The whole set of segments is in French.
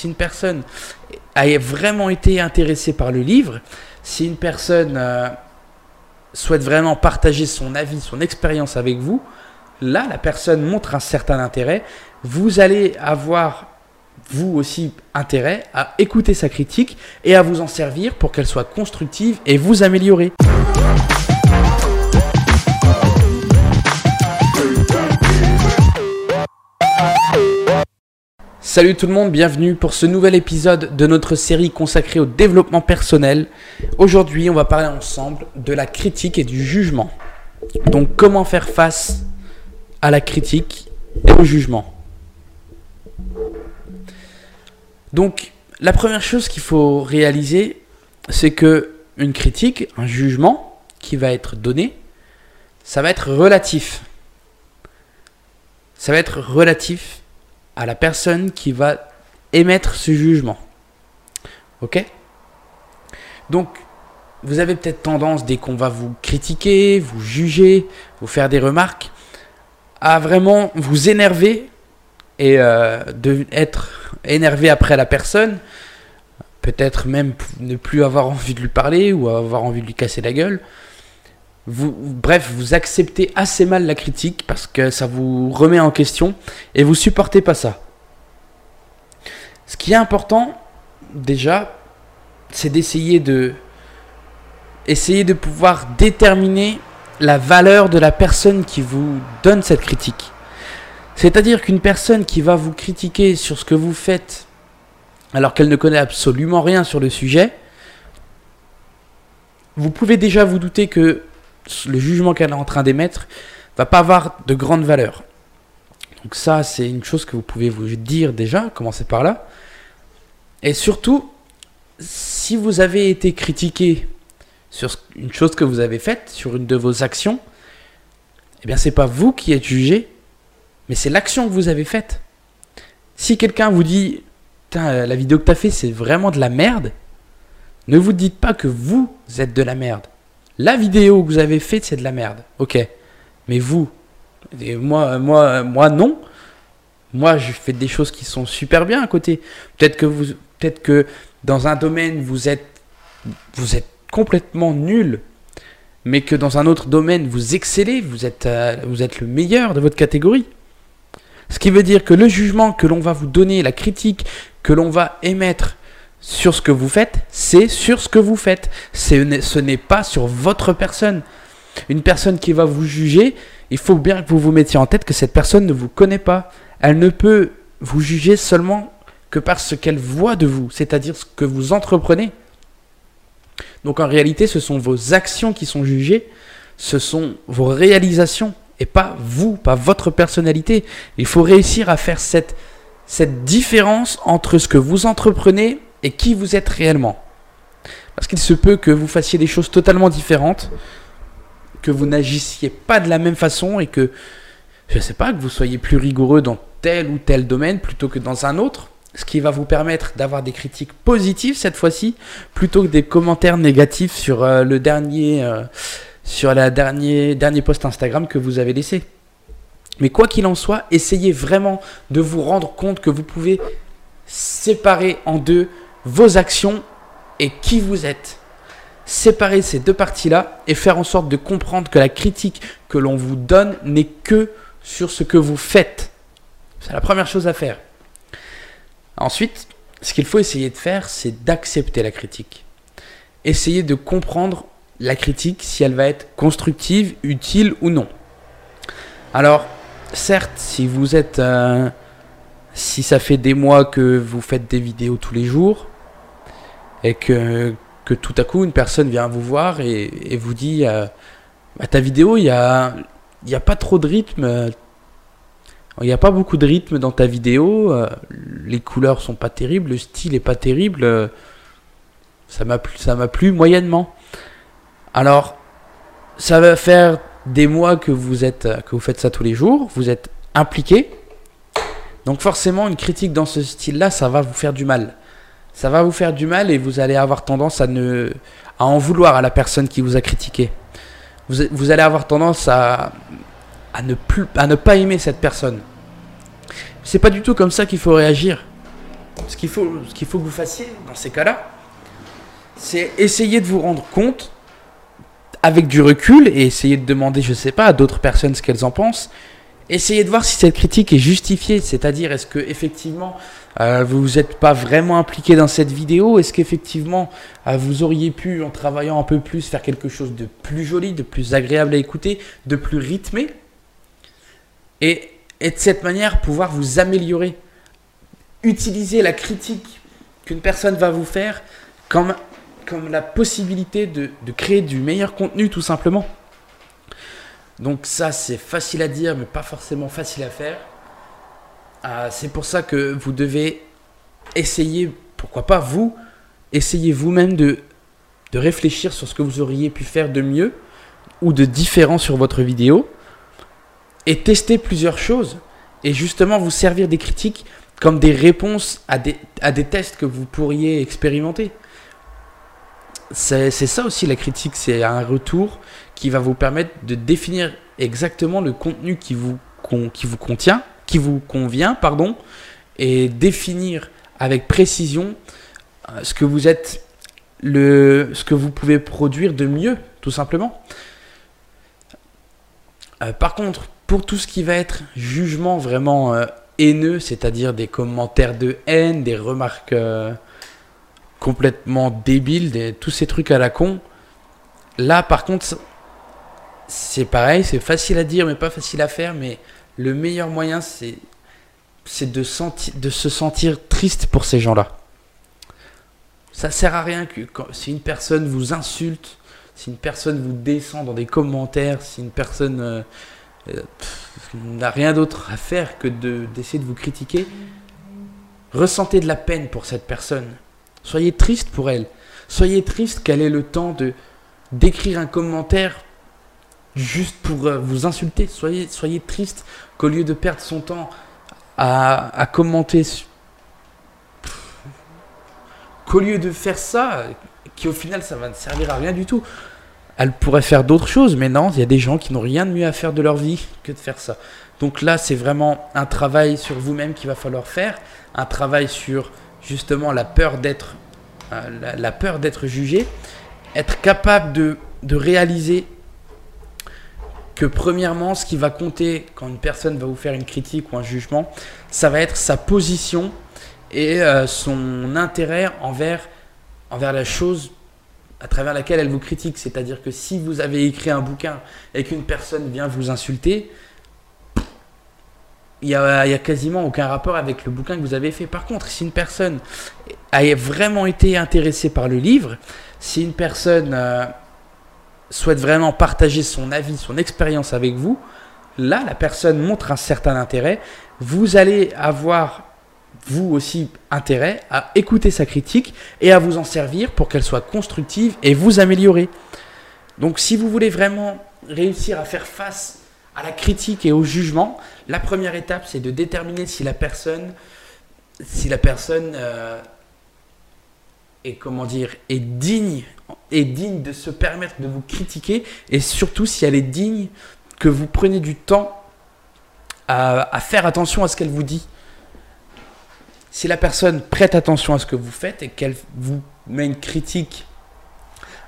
si une personne a vraiment été intéressée par le livre, si une personne euh, souhaite vraiment partager son avis, son expérience avec vous, là, la personne montre un certain intérêt. Vous allez avoir, vous aussi, intérêt à écouter sa critique et à vous en servir pour qu'elle soit constructive et vous améliorer. Salut tout le monde, bienvenue pour ce nouvel épisode de notre série consacrée au développement personnel. Aujourd'hui, on va parler ensemble de la critique et du jugement. Donc, comment faire face à la critique et au jugement? Donc, la première chose qu'il faut réaliser, c'est que une critique, un jugement qui va être donné, ça va être relatif. Ça va être relatif à la personne qui va émettre ce jugement. Ok? Donc, vous avez peut-être tendance, dès qu'on va vous critiquer, vous juger, vous faire des remarques, à vraiment vous énerver et euh, de être énervé après la personne, peut-être même ne plus avoir envie de lui parler ou avoir envie de lui casser la gueule. Bref, vous acceptez assez mal la critique parce que ça vous remet en question et vous supportez pas ça. Ce qui est important, déjà, c'est d'essayer de essayer de pouvoir déterminer la valeur de la personne qui vous donne cette critique. C'est-à-dire qu'une personne qui va vous critiquer sur ce que vous faites alors qu'elle ne connaît absolument rien sur le sujet, vous pouvez déjà vous douter que le jugement qu'elle est en train d'émettre va pas avoir de grande valeur. Donc ça, c'est une chose que vous pouvez vous dire déjà, commencez par là. Et surtout, si vous avez été critiqué sur une chose que vous avez faite, sur une de vos actions, eh bien c'est pas vous qui êtes jugé, mais c'est l'action que vous avez faite. Si quelqu'un vous dit, la vidéo que tu as fait, c'est vraiment de la merde, ne vous dites pas que vous êtes de la merde. La vidéo que vous avez faite, c'est de la merde. Ok. Mais vous, moi, moi, moi, non. Moi, je fais des choses qui sont super bien à côté. Peut-être que vous, peut-être que dans un domaine, vous êtes, vous êtes complètement nul, mais que dans un autre domaine, vous excellez, vous êtes, euh, vous êtes le meilleur de votre catégorie. Ce qui veut dire que le jugement que l'on va vous donner, la critique que l'on va émettre sur ce que vous faites, c'est sur ce que vous faites. Ce n'est pas sur votre personne. Une personne qui va vous juger, il faut bien que vous vous mettiez en tête que cette personne ne vous connaît pas. Elle ne peut vous juger seulement que par ce qu'elle voit de vous, c'est-à-dire ce que vous entreprenez. Donc en réalité, ce sont vos actions qui sont jugées, ce sont vos réalisations, et pas vous, pas votre personnalité. Il faut réussir à faire cette, cette différence entre ce que vous entreprenez et qui vous êtes réellement. Parce qu'il se peut que vous fassiez des choses totalement différentes, que vous n'agissiez pas de la même façon et que, je ne sais pas, que vous soyez plus rigoureux dans tel ou tel domaine plutôt que dans un autre, ce qui va vous permettre d'avoir des critiques positives cette fois-ci, plutôt que des commentaires négatifs sur euh, le dernier, euh, sur la dernier, dernier post Instagram que vous avez laissé. Mais quoi qu'il en soit, essayez vraiment de vous rendre compte que vous pouvez séparer en deux vos actions et qui vous êtes. Séparer ces deux parties-là et faire en sorte de comprendre que la critique que l'on vous donne n'est que sur ce que vous faites. C'est la première chose à faire. Ensuite, ce qu'il faut essayer de faire, c'est d'accepter la critique. Essayer de comprendre la critique si elle va être constructive, utile ou non. Alors, certes, si vous êtes si ça fait des mois que vous faites des vidéos tous les jours et que, tout à coup une personne vient vous voir et, vous dit euh, bah, ta vidéo il n'y a, a pas trop de rythme. Il n'y a pas beaucoup de rythme dans ta vidéo euh, les couleurs sont pas terribles le style est pas terrible euh, ça m'a plu, ça m'a plu moyennement. Alors ça va faire des mois que vous êtes que vous faites ça tous les jours vous êtes impliqué donc forcément, une critique dans ce style-là, ça va vous faire du mal. Ça va vous faire du mal et vous allez avoir tendance à, ne, à en vouloir à la personne qui vous a critiqué. Vous, allez avoir tendance à, à, ne plus, à ne pas aimer cette personne. C'est pas du tout comme ça qu'il faut réagir. ce qu'il faut, ce qu'il faut que vous fassiez dans ces cas-là, c'est essayer de vous rendre compte avec du recul et essayer de demander, je sais pas, à d'autres personnes ce qu'elles en pensent. Essayez de voir si cette critique est justifiée, c'est-à-dire est-ce que effectivement euh, vous n'êtes pas vraiment impliqué dans cette vidéo, est-ce qu'effectivement euh, vous auriez pu, en travaillant un peu plus, faire quelque chose de plus joli, de plus agréable à écouter, de plus rythmé, et, de cette manière pouvoir vous améliorer? Utiliser la critique qu'une personne va vous faire comme la possibilité de, créer du meilleur contenu tout simplement. Donc ça c'est facile à dire mais pas forcément facile à faire. Euh, c'est pour ça que vous devez essayer, pourquoi pas vous, essayez vous-même de, réfléchir sur ce que vous auriez pu faire de mieux ou de différent sur votre vidéo et tester plusieurs choses et justement vous servir des critiques comme des réponses à des tests que vous pourriez expérimenter c'est ça aussi la critique, c'est un retour qui va vous permettre de définir exactement le contenu qui vous, qui vous contient, qui vous convient, pardon, et définir avec précision euh, ce que vous êtes, le, ce que vous pouvez produire de mieux, tout simplement. Euh, par contre, pour tout ce qui va être jugement vraiment euh, haineux, c'est-à-dire des commentaires de haine, des remarques complètement débile, tous ces trucs à la con. Là, par contre, c'est pareil, c'est facile à dire, mais pas facile à faire. Mais le meilleur moyen, c'est de, de se sentir triste pour ces gens-là. Ça sert à rien que si une personne vous insulte, si une personne vous descend dans des commentaires, si une personne euh, euh, n'a rien d'autre à faire que d'essayer de vous critiquer, ressentez de la peine pour cette personne. Soyez triste pour elle. Soyez triste qu'elle ait le temps de d'écrire un commentaire juste pour euh, vous insulter. Soyez, soyez triste qu'au lieu de perdre son temps à, à commenter, qu'au lieu de faire ça, qui au final ça va ne servir à rien du tout, elle pourrait faire d'autres choses. Mais non, il y a des gens qui n'ont rien de mieux à faire de leur vie que de faire ça. Donc là, c'est vraiment un travail sur vous-même qu'il va falloir faire, un travail sur justement la peur d'être euh, la, peur d'être jugé, être capable de, de réaliser que premièrement, ce qui va compter quand une personne va vous faire une critique ou un jugement, ça va être sa position et euh, son intérêt envers, envers la chose à travers laquelle elle vous critique. C'est-à-dire que si vous avez écrit un bouquin et qu'une personne vient vous insulter, il n'y a, quasiment aucun rapport avec le bouquin que vous avez fait. Par contre, si une personne a vraiment été intéressée par le livre, si une personne euh, souhaite vraiment partager son avis, son expérience avec vous, là, la personne montre un certain intérêt. Vous allez avoir, vous aussi, intérêt à écouter sa critique et à vous en servir pour qu'elle soit constructive et vous améliorer. Donc, si vous voulez vraiment réussir à faire face à la critique et au jugement, la première étape, c'est de déterminer si la personne, si la personne euh, est comment dire, est digne, est digne de se permettre de vous critiquer, et surtout si elle est digne que vous preniez du temps à, faire attention à ce qu'elle vous dit. Si la personne prête attention à ce que vous faites et qu'elle vous met une critique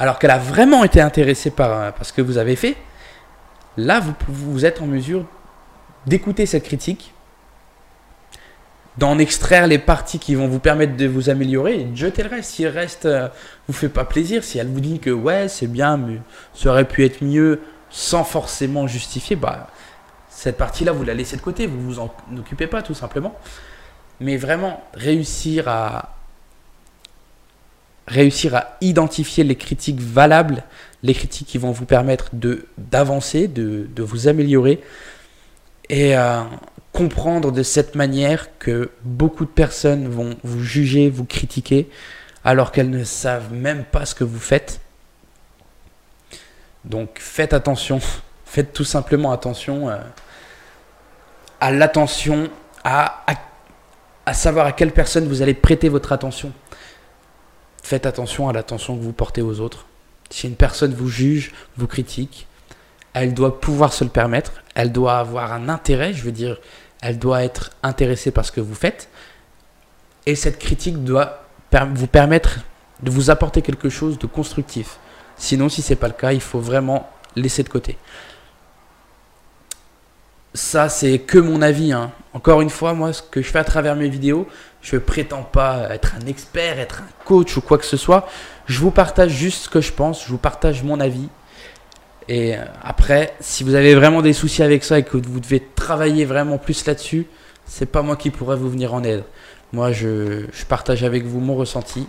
alors qu'elle a vraiment été intéressée par, par ce que vous avez fait, Là, vous, vous êtes en mesure d'écouter cette critique, d'en extraire les parties qui vont vous permettre de vous améliorer et de jeter le reste. Si le reste euh, vous fait pas plaisir, si elle vous dit que ouais, c'est bien, mais ça aurait pu être mieux sans forcément justifier, bah, cette partie-là, vous la laissez de côté, vous vous en occupez pas tout simplement. Mais vraiment, réussir à, réussir à identifier les critiques valables, les critiques qui vont vous permettre de d'avancer, de, de, vous améliorer et euh, comprendre de cette manière que beaucoup de personnes vont vous juger, vous critiquer, alors qu'elles ne savent même pas ce que vous faites. Donc faites attention, faites tout simplement attention euh, à l'attention, à, à, à savoir à quelle personne vous allez prêter votre attention. Faites attention à l'attention que vous portez aux autres. Si une personne vous juge, vous critique, elle doit pouvoir se le permettre, elle doit avoir un intérêt, je veux dire, elle doit être intéressée par ce que vous faites, Et cette critique doit vous permettre de vous apporter quelque chose de constructif. Sinon, si c'est pas le cas, il faut vraiment laisser de côté. Ça, c'est que mon avis. Hein. Encore une fois, moi, ce que je fais à travers mes vidéos, je ne prétends pas être un expert, être un coach ou quoi que ce soit. Je vous partage juste ce que je pense, je vous partage mon avis. Et euh, après, si vous avez vraiment des soucis avec ça et que vous devez travailler vraiment plus là-dessus, c'est pas moi qui pourrais vous venir en aide. Moi, je, partage avec vous mon ressenti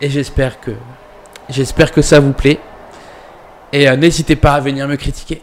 et j'espère que j'espère que ça vous plaît. Et euh, n'hésitez pas à venir me critiquer.